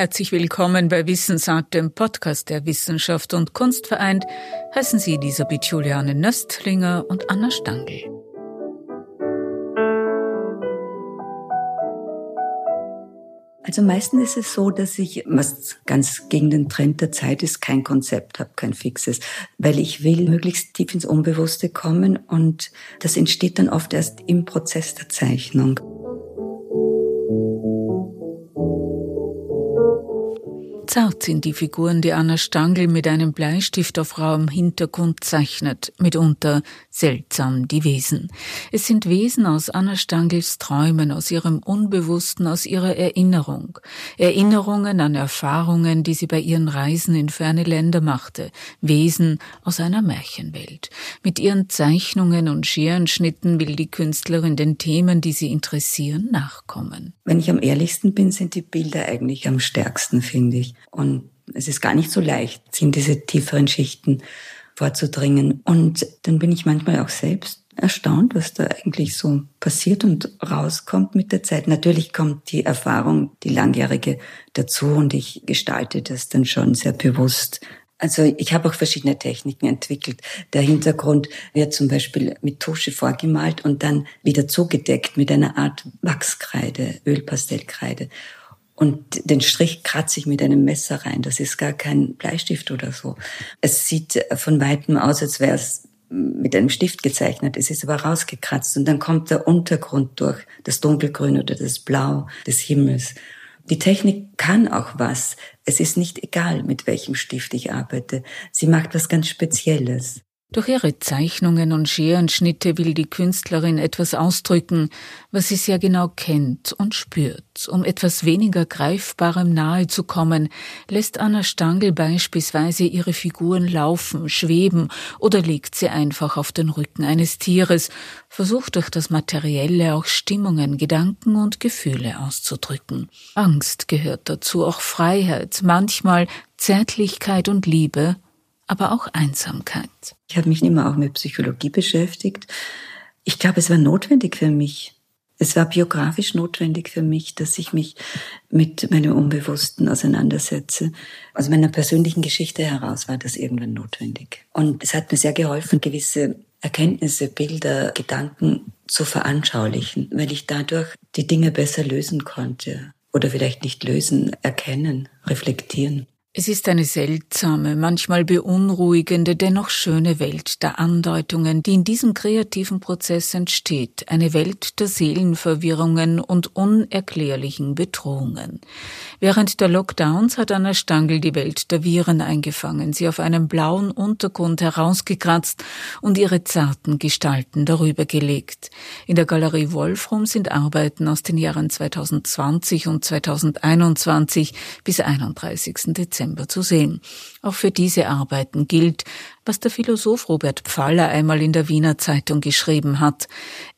Herzlich willkommen bei Wissensart, dem Podcast der Wissenschaft und Kunst vereint. Heißen Sie Elisabeth Juliane Nöstlinger und Anna Stangl. Also meistens ist es so, dass ich, was ganz gegen den Trend der Zeit ist, kein Konzept habe, kein fixes, weil ich will möglichst tief ins Unbewusste kommen und das entsteht dann oft erst im Prozess der Zeichnung. Zart sind die Figuren, die Anna Stangl mit einem Bleistift auf rauem Hintergrund zeichnet, mitunter seltsam die Wesen. Es sind Wesen aus Anna Stangls Träumen, aus ihrem Unbewussten, aus ihrer Erinnerung. Erinnerungen an Erfahrungen, die sie bei ihren Reisen in ferne Länder machte. Wesen aus einer Märchenwelt. Mit ihren Zeichnungen und Scherenschnitten will die Künstlerin den Themen, die sie interessieren, nachkommen. Wenn ich am ehrlichsten bin, sind die Bilder eigentlich am stärksten, finde ich. Und es ist gar nicht so leicht, in diese tieferen Schichten vorzudringen. Und dann bin ich manchmal auch selbst erstaunt, was da eigentlich so passiert und rauskommt mit der Zeit. Natürlich kommt die Erfahrung, die langjährige dazu und ich gestalte das dann schon sehr bewusst. Also ich habe auch verschiedene Techniken entwickelt. Der Hintergrund wird zum Beispiel mit Tusche vorgemalt und dann wieder zugedeckt mit einer Art Wachskreide, Ölpastellkreide. Und den Strich kratze ich mit einem Messer rein. Das ist gar kein Bleistift oder so. Es sieht von weitem aus, als wäre es mit einem Stift gezeichnet. Es ist aber rausgekratzt und dann kommt der Untergrund durch, das Dunkelgrün oder das Blau des Himmels. Die Technik kann auch was. Es ist nicht egal, mit welchem Stift ich arbeite. Sie macht was ganz Spezielles. Durch ihre Zeichnungen und Scherenschnitte will die Künstlerin etwas ausdrücken, was sie sehr genau kennt und spürt. Um etwas weniger Greifbarem nahe zu kommen, lässt Anna Stangl beispielsweise ihre Figuren laufen, schweben oder legt sie einfach auf den Rücken eines Tieres, versucht durch das Materielle auch Stimmungen, Gedanken und Gefühle auszudrücken. Angst gehört dazu, auch Freiheit, manchmal Zärtlichkeit und Liebe aber auch Einsamkeit. Ich habe mich immer auch mit Psychologie beschäftigt. Ich glaube, es war notwendig für mich. Es war biografisch notwendig für mich, dass ich mich mit meinem Unbewussten auseinandersetze. Aus meiner persönlichen Geschichte heraus war das irgendwann notwendig. Und es hat mir sehr geholfen, gewisse Erkenntnisse, Bilder, Gedanken zu veranschaulichen, weil ich dadurch die Dinge besser lösen konnte. Oder vielleicht nicht lösen, erkennen, reflektieren. Es ist eine seltsame, manchmal beunruhigende, dennoch schöne Welt der Andeutungen, die in diesem kreativen Prozess entsteht, eine Welt der Seelenverwirrungen und unerklärlichen Bedrohungen. Während der Lockdowns hat Anna Stangl die Welt der Viren eingefangen, sie auf einem blauen Untergrund herausgekratzt und ihre zarten Gestalten darüber gelegt. In der Galerie Wolfram sind Arbeiten aus den Jahren 2020 und 2021 bis 31. Dezember Dezember zu sehen. Auch für diese Arbeiten gilt, was der Philosoph Robert Pfaller einmal in der Wiener Zeitung geschrieben hat.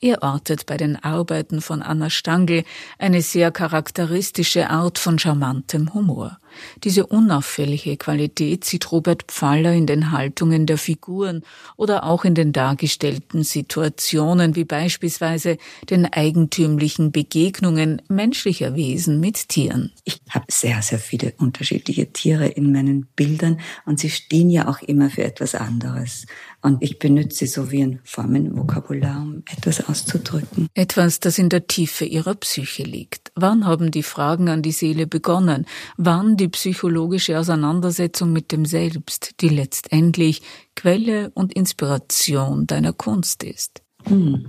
Er ortet bei den Arbeiten von Anna Stangl eine sehr charakteristische Art von charmantem Humor. Diese unauffällige Qualität sieht Robert Pfaller in den Haltungen der Figuren oder auch in den dargestellten Situationen, wie beispielsweise den eigentümlichen Begegnungen menschlicher Wesen mit Tieren. Ich habe sehr, sehr viele unterschiedliche Tiere in meinen Bildern und sie stehen ja auch immer für etwas anderes. Und ich benütze so wie ein Formenvokabular, um etwas auszudrücken. Etwas, das in der Tiefe ihrer Psyche liegt. Wann haben die Fragen an die Seele begonnen? Wann die psychologische Auseinandersetzung mit dem Selbst, die letztendlich Quelle und Inspiration deiner Kunst ist? Hm.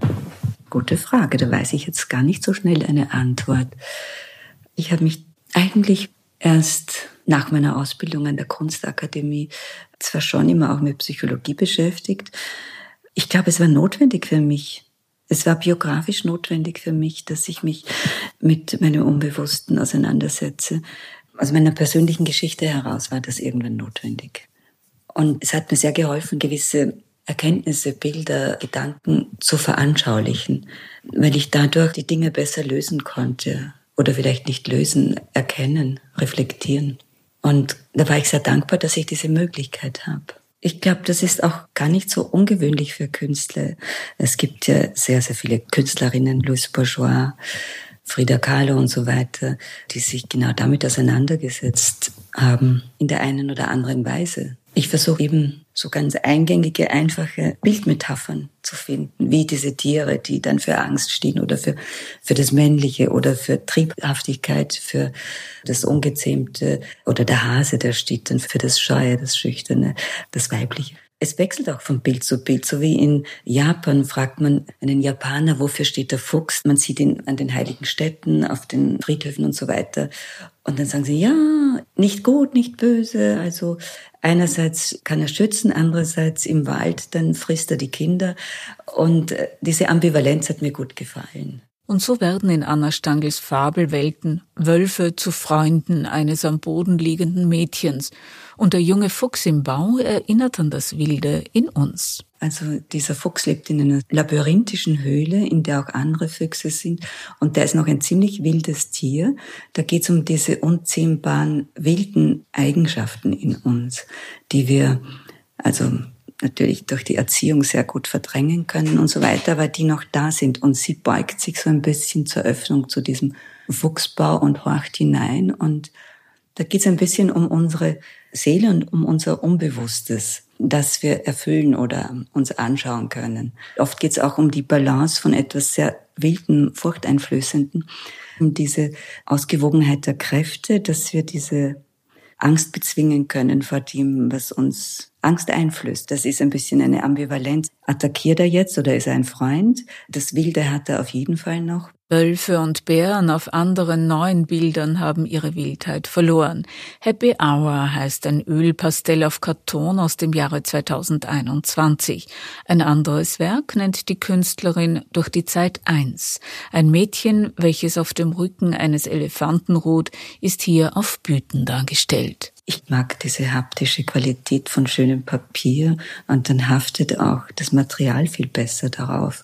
Gute Frage, da weiß ich jetzt gar nicht so schnell eine Antwort. Ich habe mich eigentlich erst nach meiner Ausbildung an der Kunstakademie zwar schon immer auch mit Psychologie beschäftigt. Ich glaube, es war notwendig für mich. Es war biografisch notwendig für mich, dass ich mich mit meinem Unbewussten auseinandersetze. Aus meiner persönlichen Geschichte heraus war das irgendwann notwendig. Und es hat mir sehr geholfen, gewisse Erkenntnisse, Bilder, Gedanken zu veranschaulichen, weil ich dadurch die Dinge besser lösen konnte oder vielleicht nicht lösen, erkennen, reflektieren. Und da war ich sehr dankbar, dass ich diese Möglichkeit habe. Ich glaube, das ist auch gar nicht so ungewöhnlich für Künstler. Es gibt ja sehr, sehr viele Künstlerinnen, Louise Bourgeois, Frida Kahlo und so weiter, die sich genau damit auseinandergesetzt haben, in der einen oder anderen Weise. Ich versuche eben so ganz eingängige, einfache Bildmetaphern zu finden, wie diese Tiere, die dann für Angst stehen oder für, für das Männliche oder für Triebhaftigkeit, für das Ungezähmte oder der Hase, der steht dann für das Scheue, das Schüchterne, das Weibliche. Es wechselt auch von Bild zu Bild. So wie in Japan fragt man einen Japaner, wofür steht der Fuchs? Man sieht ihn an den heiligen Städten, auf den Friedhöfen und so weiter. Und dann sagen sie, ja, nicht gut, nicht böse. Also einerseits kann er schützen, andererseits im Wald, dann frisst er die Kinder. Und äh, diese Ambivalenz hat mir gut gefallen. Und so werden in Anna Stangls Fabelwelten Wölfe zu Freunden eines am Boden liegenden Mädchens. Und der junge Fuchs im Bau erinnert an das Wilde in uns. Also dieser Fuchs lebt in einer labyrinthischen Höhle, in der auch andere Füchse sind. Und der ist noch ein ziemlich wildes Tier. Da geht es um diese unzähmbaren wilden Eigenschaften in uns, die wir also natürlich durch die Erziehung sehr gut verdrängen können und so weiter, aber die noch da sind. Und sie beugt sich so ein bisschen zur Öffnung zu diesem Fuchsbau und horcht hinein. Und da geht es ein bisschen um unsere Seele und um unser Unbewusstes, das wir erfüllen oder uns anschauen können. Oft geht es auch um die Balance von etwas sehr wilden, furchteinflößenden, um diese Ausgewogenheit der Kräfte, dass wir diese Angst bezwingen können vor dem, was uns Angst einflößt. Das ist ein bisschen eine Ambivalenz. Attackiert er jetzt oder ist er ein Freund? Das Wilde hat er auf jeden Fall noch. Wölfe und Bären auf anderen neuen Bildern haben ihre Wildheit verloren. Happy Hour heißt ein Ölpastell auf Karton aus dem Jahre 2021. Ein anderes Werk nennt die Künstlerin durch die Zeit eins. Ein Mädchen, welches auf dem Rücken eines Elefanten ruht, ist hier auf Büten dargestellt. Ich mag diese haptische Qualität von schönem Papier und dann haftet auch das Material viel besser darauf.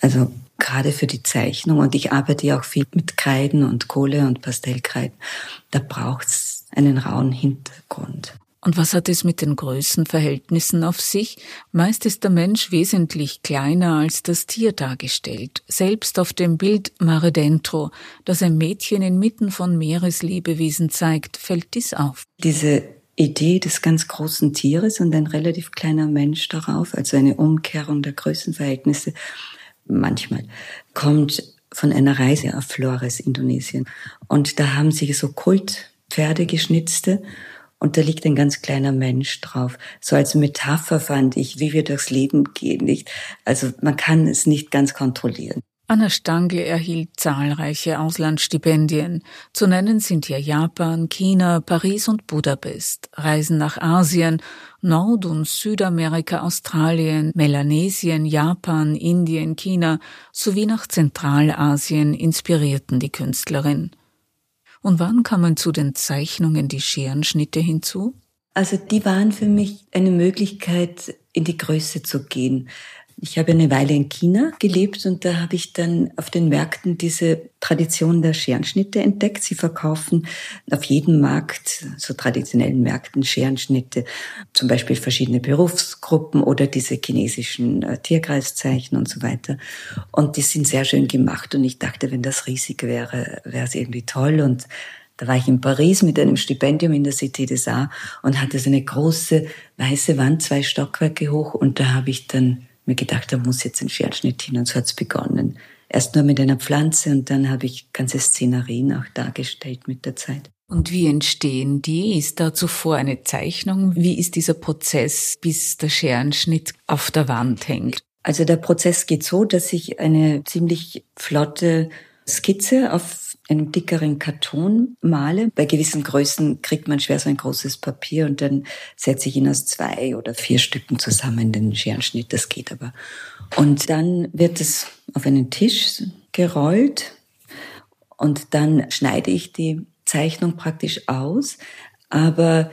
Also gerade für die Zeichnung und ich arbeite ja auch viel mit Kreiden und Kohle und Pastellkreiden. Da braucht's einen rauen Hintergrund. Und was hat es mit den Größenverhältnissen auf sich? Meist ist der Mensch wesentlich kleiner als das Tier dargestellt. Selbst auf dem Bild Mare Dentro, das ein Mädchen inmitten von Meereslebewesen zeigt, fällt dies auf. Diese Idee des ganz großen Tieres und ein relativ kleiner Mensch darauf, also eine Umkehrung der Größenverhältnisse, manchmal, kommt von einer Reise auf Flores, Indonesien. Und da haben sie so Kultpferde geschnitzte und da liegt ein ganz kleiner Mensch drauf. So als Metapher fand ich, wie wir durchs Leben gehen, nicht? Also man kann es nicht ganz kontrollieren. Anna Stange erhielt zahlreiche Auslandsstipendien. Zu nennen sind hier Japan, China, Paris und Budapest. Reisen nach Asien, Nord- und Südamerika, Australien, Melanesien, Japan, Indien, China sowie nach Zentralasien inspirierten die Künstlerin. Und wann kamen zu den Zeichnungen die Scherenschnitte hinzu? Also die waren für mich eine Möglichkeit, in die Größe zu gehen. Ich habe eine Weile in China gelebt und da habe ich dann auf den Märkten diese Tradition der Scherenschnitte entdeckt. Sie verkaufen auf jedem Markt, so traditionellen Märkten, Scherenschnitte, zum Beispiel verschiedene Berufsgruppen oder diese chinesischen äh, Tierkreiszeichen und so weiter. Und die sind sehr schön gemacht und ich dachte, wenn das riesig wäre, wäre es irgendwie toll und da war ich in Paris mit einem Stipendium in der Cité des Arts und hatte so eine große weiße Wand, zwei Stockwerke hoch und da habe ich dann mir gedacht, da muss jetzt ein Scherenschnitt hin und so hat's begonnen. Erst nur mit einer Pflanze und dann habe ich ganze Szenerien auch dargestellt mit der Zeit. Und wie entstehen die? Ist da zuvor eine Zeichnung? Wie ist dieser Prozess, bis der Scherenschnitt auf der Wand hängt? Also der Prozess geht so, dass ich eine ziemlich flotte Skizze auf einem dickeren Karton male. Bei gewissen Größen kriegt man schwer so ein großes Papier und dann setze ich ihn aus zwei oder vier Stücken zusammen, den Scherenschnitt, das geht aber. Und dann wird es auf einen Tisch gerollt und dann schneide ich die Zeichnung praktisch aus, aber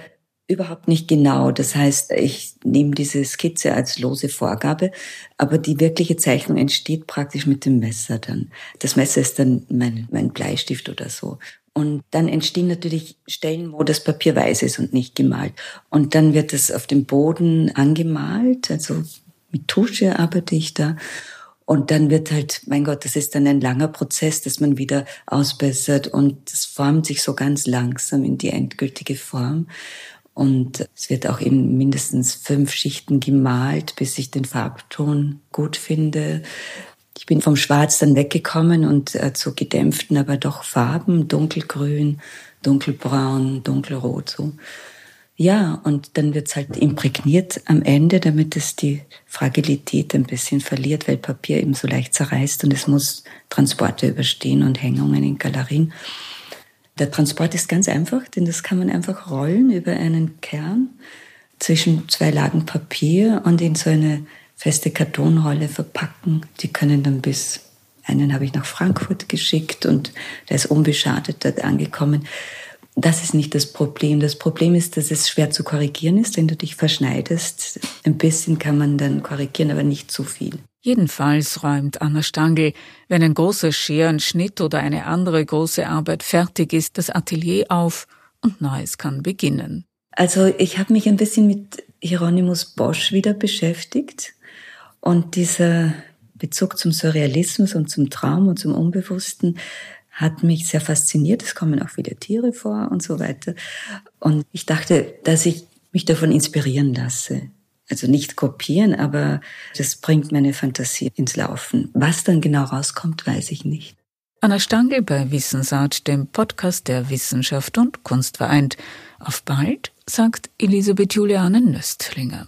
überhaupt nicht genau. Das heißt, ich nehme diese Skizze als lose Vorgabe, aber die wirkliche Zeichnung entsteht praktisch mit dem Messer dann. Das Messer ist dann mein, mein Bleistift oder so. Und dann entstehen natürlich Stellen, wo das Papier weiß ist und nicht gemalt. Und dann wird es auf dem Boden angemalt, also mit Tusche arbeite ich da. Und dann wird halt, mein Gott, das ist dann ein langer Prozess, dass man wieder ausbessert und es formt sich so ganz langsam in die endgültige Form. Und es wird auch in mindestens fünf Schichten gemalt, bis ich den Farbton gut finde. Ich bin vom Schwarz dann weggekommen und äh, zu gedämpften, aber doch Farben, dunkelgrün, dunkelbraun, dunkelrot so. Ja, und dann wird's halt imprägniert am Ende, damit es die Fragilität ein bisschen verliert, weil Papier eben so leicht zerreißt und es muss Transporte überstehen und Hängungen in Galerien. Der Transport ist ganz einfach, denn das kann man einfach rollen über einen Kern zwischen zwei Lagen Papier und in so eine feste Kartonrolle verpacken. Die können dann bis, einen habe ich nach Frankfurt geschickt und der ist unbeschadet dort angekommen. Das ist nicht das Problem. Das Problem ist, dass es schwer zu korrigieren ist, wenn du dich verschneidest. Ein bisschen kann man dann korrigieren, aber nicht zu viel. Jedenfalls räumt Anna Stangl, wenn ein großer Scherenschnitt oder eine andere große Arbeit fertig ist, das Atelier auf und Neues kann beginnen. Also ich habe mich ein bisschen mit Hieronymus Bosch wieder beschäftigt und dieser Bezug zum Surrealismus und zum Traum und zum Unbewussten hat mich sehr fasziniert. Es kommen auch viele Tiere vor und so weiter. Und ich dachte, dass ich mich davon inspirieren lasse. Also nicht kopieren, aber das bringt meine Fantasie ins Laufen. Was dann genau rauskommt, weiß ich nicht. Anna Stangl bei Wissensart, dem Podcast der Wissenschaft und Kunst vereint. Auf bald, sagt Elisabeth Juliane Nöstlinger.